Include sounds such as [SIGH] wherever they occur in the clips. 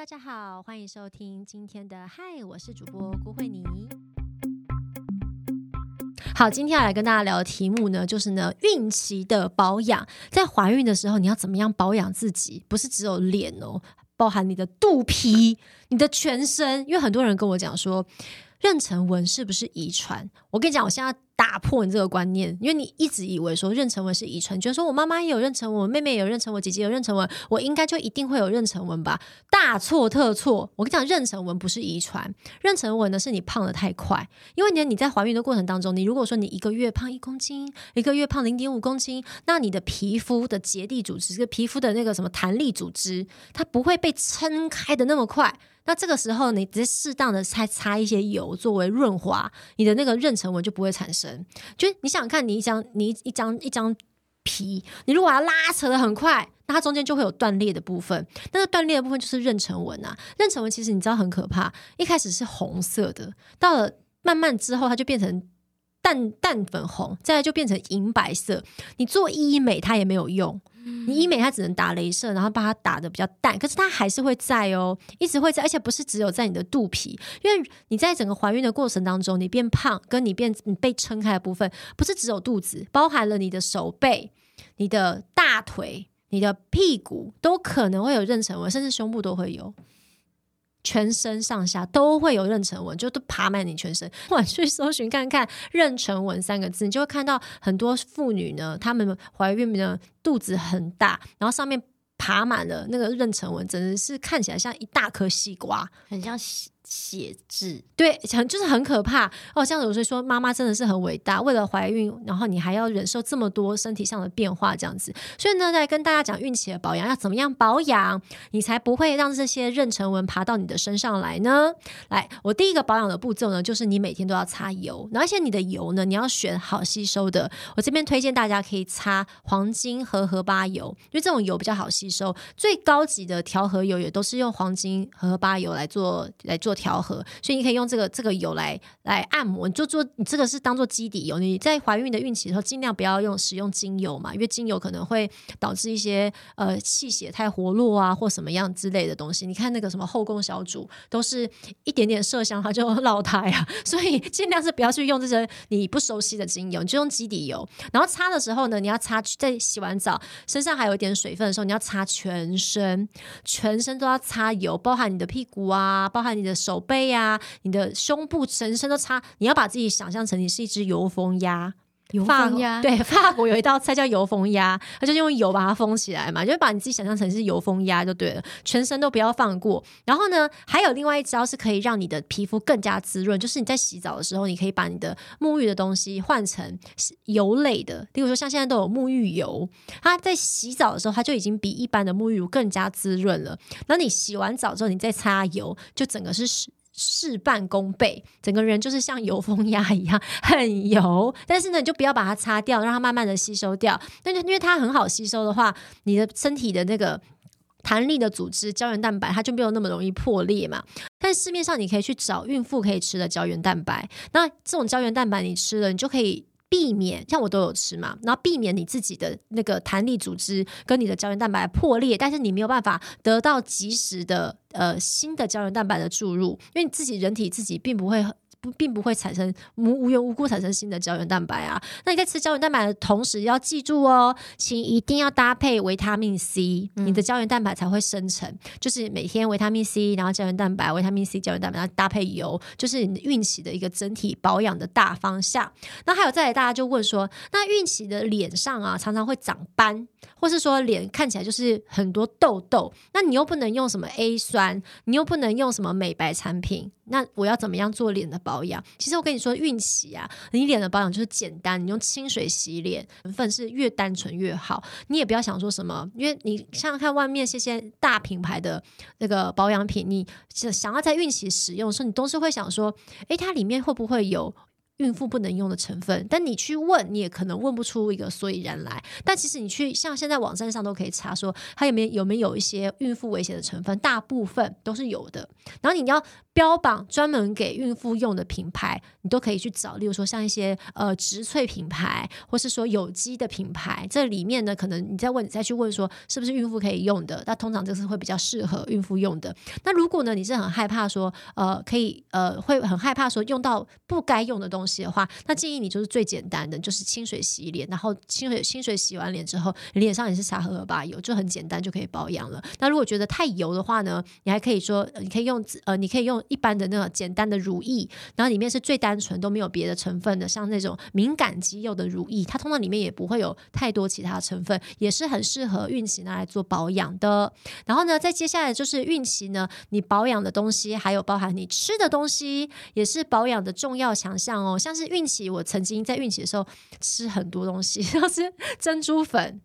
大家好，欢迎收听今天的嗨，我是主播郭慧妮。好，今天要来跟大家聊的题目呢，就是呢孕期的保养，在怀孕的时候你要怎么样保养自己？不是只有脸哦，包含你的肚皮、你的全身。因为很多人跟我讲说，妊娠纹是不是遗传？我跟你讲，我现在。打破你这个观念，因为你一直以为说妊娠纹是遗传，觉得说我妈妈也有妊娠纹，我妹妹也有妊娠纹，姐姐有妊娠纹，我应该就一定会有妊娠纹吧？大错特错！我跟你讲，妊娠纹不是遗传，妊娠纹呢是你胖的太快。因为呢你在怀孕的过程当中，你如果说你一个月胖一公斤，一个月胖零点五公斤，那你的皮肤的结缔组织，这个皮肤的那个什么弹力组织，它不会被撑开的那么快。那这个时候，你只是适当的擦擦一些油作为润滑，你的那个妊娠纹就不会产生。就你想看，你一张你一张一张皮，你如果要拉扯的很快，那它中间就会有断裂的部分。那个断裂的部分就是妊娠纹啊。妊娠纹其实你知道很可怕，一开始是红色的，到了慢慢之后，它就变成淡淡粉红，再来就变成银白色。你做医美它也没有用。你医美它只能打镭射，然后把它打的比较淡，可是它还是会在哦，一直会在，而且不是只有在你的肚皮，因为你在整个怀孕的过程当中，你变胖跟你变你被撑开的部分，不是只有肚子，包含了你的手背、你的大腿、你的屁股都可能会有妊娠纹，甚至胸部都会有。全身上下都会有妊娠纹，就都爬满你全身。[LAUGHS] 我去搜寻看看“妊娠纹”三个字，你就会看到很多妇女呢，她们怀孕呢肚子很大，然后上面爬满了那个妊娠纹，真的是看起来像一大颗西瓜，很像。写字对，很就是很可怕哦。像有时候说妈妈真的是很伟大，为了怀孕，然后你还要忍受这么多身体上的变化，这样子。所以呢，在跟大家讲孕期的保养要怎么样保养，你才不会让这些妊娠纹爬到你的身上来呢？来，我第一个保养的步骤呢，就是你每天都要擦油，而且你的油呢，你要选好吸收的。我这边推荐大家可以擦黄金和荷巴油，因为这种油比较好吸收。最高级的调和油也都是用黄金和荷巴油来做来做。调和，所以你可以用这个这个油来来按摩，你就做你这个是当做基底油。你在怀孕的孕期的时候，尽量不要用使用精油嘛，因为精油可能会导致一些呃气血太活络啊，或什么样之类的东西。你看那个什么后宫小主，都是一点点麝香它就落胎啊，[LAUGHS] 所以尽量是不要去用这些你不熟悉的精油，你就用基底油。然后擦的时候呢，你要擦在洗完澡身上还有一点水分的时候，你要擦全身，全身都要擦油，包含你的屁股啊，包含你的手。手背呀，你的胸部全身都擦，你要把自己想象成你是一只油封鸭。油封鸭对，法国有一道菜叫油封鸭，它就用油把它封起来嘛，就把你自己想象成是油封鸭就对了，全身都不要放过。然后呢，还有另外一招是可以让你的皮肤更加滋润，就是你在洗澡的时候，你可以把你的沐浴的东西换成油类的，比如说像现在都有沐浴油，它在洗澡的时候，它就已经比一般的沐浴乳更加滋润了。那你洗完澡之后，你再擦油，就整个是。事半功倍，整个人就是像油封鸭一样很油，但是呢，你就不要把它擦掉，让它慢慢的吸收掉。但是因为它很好吸收的话，你的身体的那个弹力的组织胶原蛋白，它就没有那么容易破裂嘛。但市面上你可以去找孕妇可以吃的胶原蛋白，那这种胶原蛋白你吃了，你就可以。避免像我都有吃嘛，然后避免你自己的那个弹力组织跟你的胶原蛋白破裂，但是你没有办法得到及时的呃新的胶原蛋白的注入，因为你自己人体自己并不会。不，并不会产生无无缘无故产生新的胶原蛋白啊。那你在吃胶原蛋白的同时，要记住哦，请一定要搭配维他命 C，你的胶原蛋白才会生成。就是每天维他命 C，然后胶原蛋白，维他命 C 胶原蛋白，然后搭配油，就是你孕期的一个整体保养的大方向。那还有再来，大家就问说，那孕期的脸上啊，常常会长斑，或是说脸看起来就是很多痘痘，那你又不能用什么 A 酸，你又不能用什么美白产品。那我要怎么样做脸的保养？其实我跟你说，孕期啊，你脸的保养就是简单，你用清水洗脸，成分是越单纯越好。你也不要想说什么，因为你想想看，外面这些大品牌的那个保养品，你想要在孕期使用的时候，你都是会想说，诶，它里面会不会有？孕妇不能用的成分，但你去问，你也可能问不出一个所以然来。但其实你去像现在网站上都可以查，说它有没有有没有一些孕妇危险的成分，大部分都是有的。然后你要标榜专门给孕妇用的品牌，你都可以去找，例如说像一些呃植萃品牌，或是说有机的品牌，这里面呢，可能你再问，你再去问说是不是孕妇可以用的，那通常这是会比较适合孕妇用的。那如果呢，你是很害怕说呃可以呃会很害怕说用到不该用的东西的话，那建议你就是最简单的，就是清水洗脸，然后清水清水洗完脸之后，脸上也是擦荷荷巴油，就很简单就可以保养了。那如果觉得太油的话呢，你还可以说你可以用呃你可以用一般的那个简单的乳液，然后里面是最单纯都没有别的成分的，像那种敏感肌用的乳液，它通常里面也不会有太多其他成分，也是很适合孕期拿来做保养的。然后呢，在接下来就是孕期呢，你保养的东西还有包含你吃的东西，也是保养的重要强项哦，像是孕。期，我曾经在孕期的时候吃很多东西，[LAUGHS] 像是珍珠粉。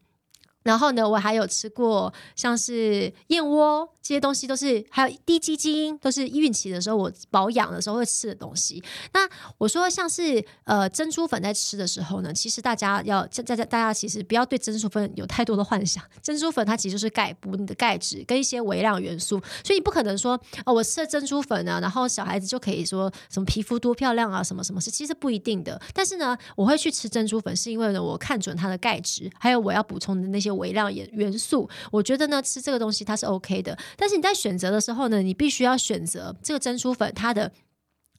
然后呢，我还有吃过像是燕窝这些东西，都是还有低基金，都是孕期的时候我保养的时候会吃的东西。那我说像是呃珍珠粉在吃的时候呢，其实大家要在在大家其实不要对珍珠粉有太多的幻想。珍珠粉它其实就是钙补你的钙质跟一些微量元素，所以你不可能说哦我吃了珍珠粉啊，然后小孩子就可以说什么皮肤多漂亮啊什么什么是其实不一定的。但是呢，我会去吃珍珠粉，是因为呢我看准它的钙质，还有我要补充的那些。微量元元素，我觉得呢，吃这个东西它是 OK 的。但是你在选择的时候呢，你必须要选择这个珍珠粉，它的。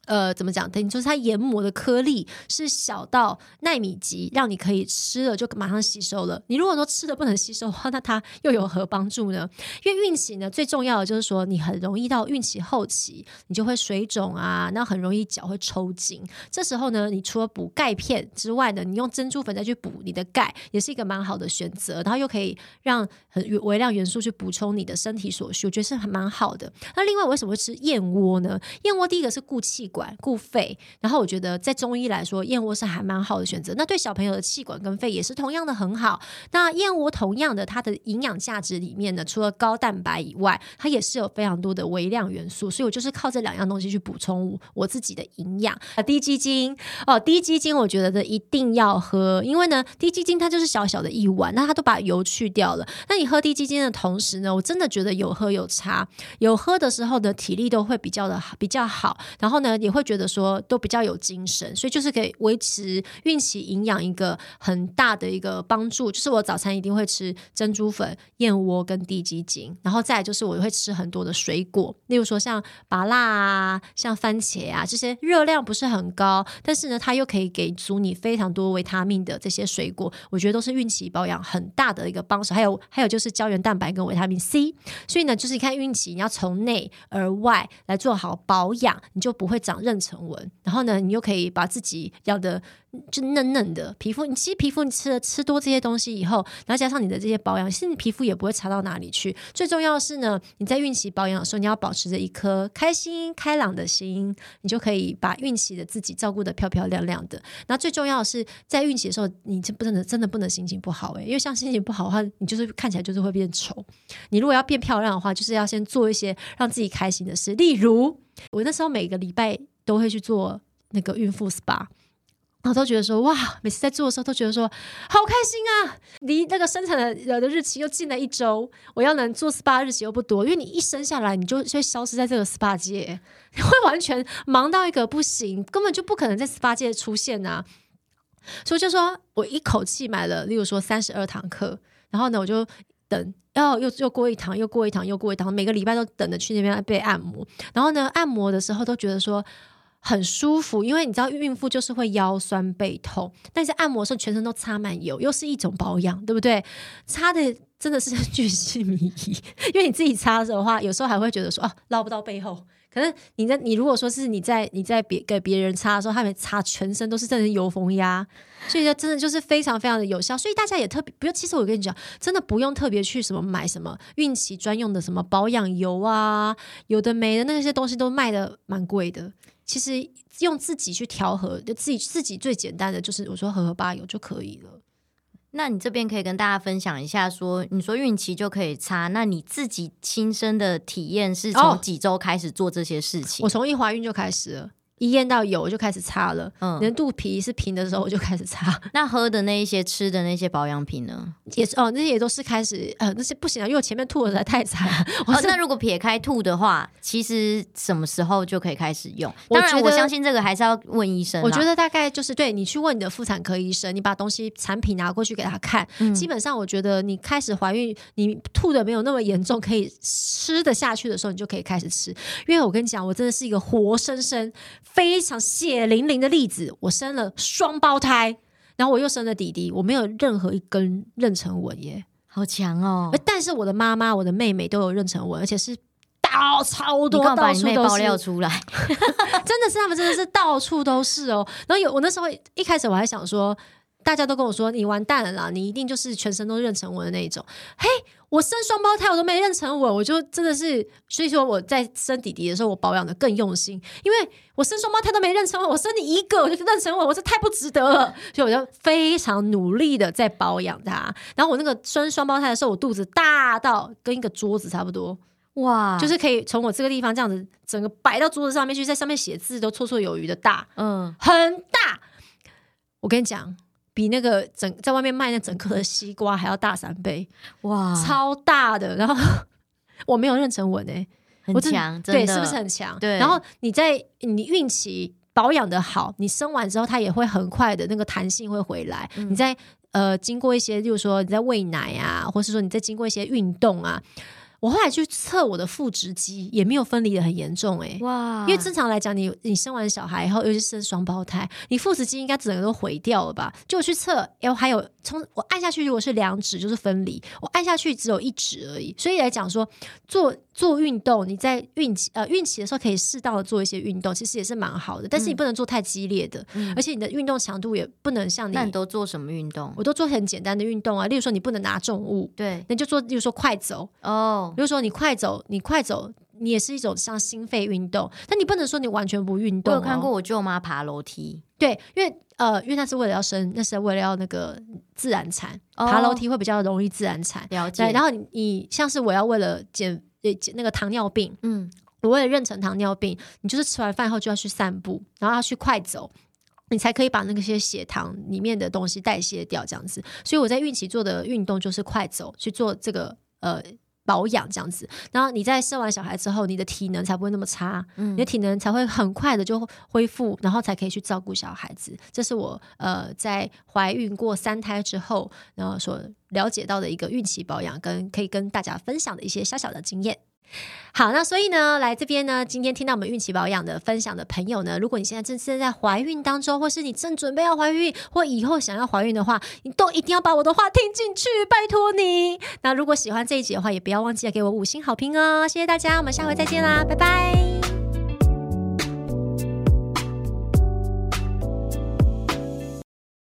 呃，怎么讲？等于就是它研磨的颗粒是小到纳米级，让你可以吃了就马上吸收了。你如果说吃的不能吸收的话，那它又有何帮助呢？因为孕期呢，最重要的就是说，你很容易到孕期后期，你就会水肿啊，那很容易脚会抽筋。这时候呢，你除了补钙片之外呢，你用珍珠粉再去补你的钙，也是一个蛮好的选择。然后又可以让很微量元素去补充你的身体所需，我觉得是还蛮好的。那另外，为什么会吃燕窝呢？燕窝第一个是固气。管固肺，然后我觉得在中医来说，燕窝是还蛮好的选择。那对小朋友的气管跟肺也是同样的很好。那燕窝同样的，它的营养价值里面呢，除了高蛋白以外，它也是有非常多的微量元素。所以我就是靠这两样东西去补充我自己的营养。啊，低基金哦，低基金，我觉得的一定要喝，因为呢，低基金它就是小小的一碗，那它都把油去掉了。那你喝低基金的同时呢，我真的觉得有喝有差，有喝的时候的体力都会比较的比较好。然后呢？也会觉得说都比较有精神，所以就是可以维持孕期营养一个很大的一个帮助。就是我早餐一定会吃珍珠粉、燕窝跟低基精，然后再就是我会吃很多的水果，例如说像芭辣啊、像番茄啊这些热量不是很高，但是呢它又可以给足你非常多维他命的这些水果，我觉得都是孕期保养很大的一个帮手。还有还有就是胶原蛋白跟维他命 C，所以呢就是你看孕期你要从内而外来做好保养，你就不会长。妊娠纹，然后呢，你又可以把自己要的就嫩嫩的皮肤。你其实皮肤你吃了吃多这些东西以后，然后加上你的这些保养，其实你皮肤也不会差到哪里去。最重要的是呢，你在孕期保养的时候，你要保持着一颗开心开朗的心，你就可以把孕期的自己照顾的漂漂亮亮的。那最重要的是，在孕期的时候，你就不能真的不能心情不好诶，因为像心情不好的话，你就是看起来就是会变丑。你如果要变漂亮的话，就是要先做一些让自己开心的事，例如。我那时候每个礼拜都会去做那个孕妇 SPA，我都觉得说哇，每次在做的时候都觉得说好开心啊！离那个生产的的日期又近了一周，我要能做 SPA 日期又不多，因为你一生下来你就会消失在这个 SPA 界，[LAUGHS] 你会完全忙到一个不行，根本就不可能在 SPA 界出现啊。所以就说我一口气买了，例如说三十二堂课，然后呢我就。等，然后又又过一堂，又过一堂，又过一堂，每个礼拜都等着去那边被按摩。然后呢，按摩的时候都觉得说很舒服，因为你知道孕妇就是会腰酸背痛，但是按摩的时候全身都擦满油，又是一种保养，对不对？擦的真的是 [LAUGHS] 巨细靡遗，因为你自己擦的话，有时候还会觉得说哦，捞不到背后。可是你在你如果说是你在你在别给别人擦的时候，他们擦全身都是真的油封压，所以说真的就是非常非常的有效。所以大家也特别不用，其实我跟你讲，真的不用特别去什么买什么孕期专用的什么保养油啊，有的没的那些东西都卖的蛮贵的。其实用自己去调和，就自己自己最简单的就是我说荷荷巴油就可以了。那你这边可以跟大家分享一下，说你说孕期就可以擦，那你自己亲身的体验是从几周开始做这些事情？我从一怀孕就开始了，一验到有我就开始擦了。嗯连肚皮是平的时候我就开始擦，[LAUGHS] 那喝的那一些、吃的那些保养品呢？也是哦，那些也都是开始呃，那些不行啊，因为我前面吐的实在太惨了。我 [LAUGHS] 哦，是、那如果撇开吐的话，其实什么时候就可以开始用？当然，我相信这个还是要问医生。我觉得大概就是对你去问你的妇产科医生，你把东西产品拿过去给他看，嗯基本上我觉得你开始怀孕，你吐的没有那么严重，可以吃得下去的时候，你就可以开始吃。因为我跟你讲，我真的是一个活生生、非常血淋淋的例子。我生了双胞胎，然后我又生了弟弟，我没有任何一根妊娠纹耶。好强哦！但是我的妈妈、我的妹妹都有妊娠纹，而且是到超多，到处都爆料。出来？[LAUGHS] 真的是他们真的是到处都是哦。然后有我那时候一开始我还想说，大家都跟我说你完蛋了啦，你一定就是全身都妊娠纹的那一种。嘿，我生双胞胎我都没妊娠纹，我就真的是，所以说我在生弟弟的时候我保养的更用心，因为我生双胞胎都没妊娠纹，我生你一个我就妊娠纹，我这太不值得了，[LAUGHS] 所以我就非常努力的在保养它。然后我那个生双胞胎的时候，我肚子大到跟一个桌子差不多。哇，就是可以从我这个地方这样子，整个摆到桌子上面去，在上面写字都绰绰有余的大，嗯，很大。我跟你讲，比那个整在外面卖那整颗的西瓜还要大三倍，[LAUGHS] 哇，超大的。然后我没有妊娠纹诶，很强，对，是不是很强？对然后你在你孕期保养的好，你生完之后它也会很快的那个弹性会回来。嗯你在呃经过一些，例如说你在喂奶啊，或是说你在经过一些运动啊。我后来去测我的腹直肌，也没有分离的很严重诶、哇，因为正常来讲，你你生完小孩以后，尤其是生双胞胎，你腹直肌应该整个都毁掉了吧？就我去测，然后还有从我按下去，如果是两指就是分离，我按下去只有一指而已。所以来讲说，做做运动，你在孕期呃孕期的时候可以适当的做一些运动，其实也是蛮好的。但是你不能做太激烈的，嗯而且你的运动强度也不能像你那你都做什么运动？我都做很简单的运动啊，例如说你不能拿重物，对那就做，例如说快走，哦，比如说你快走，你快走，你也是一种像心肺运动，但你不能说你完全不运我动、哦。有看过我舅妈爬楼梯，对，因为呃，因为那是为了要生，那是为了要那个自然产，哦爬楼梯会比较容易自然产。了解。然后你你像是我要为了减那个糖尿病，嗯，我为了妊娠糖尿病，你就是吃完饭后就要去散步，然后要去快走。你才可以把那些血糖里面的东西代谢掉，这样子。所以我在孕期做的运动就是快走，去做这个呃保养这样子。然后你在生完小孩之后，你的体能才不会那么差，嗯你的体能才会很快的就恢复，然后才可以去照顾小孩子。这是我呃在怀孕过三胎之后，然后所了解到的一个孕期保养，跟可以跟大家分享的一些小小的经验。好，那所以呢，来这边呢，今天听到我们孕期保养的分享的朋友呢，如果你现在正正在怀孕当中，或是你正准备要怀孕，或以后想要怀孕的话，你都一定要把我的话听进去，拜托你。那如果喜欢这一集的话，也不要忘记了给我五星好评哦，谢谢大家，我们下回再见啦，拜拜。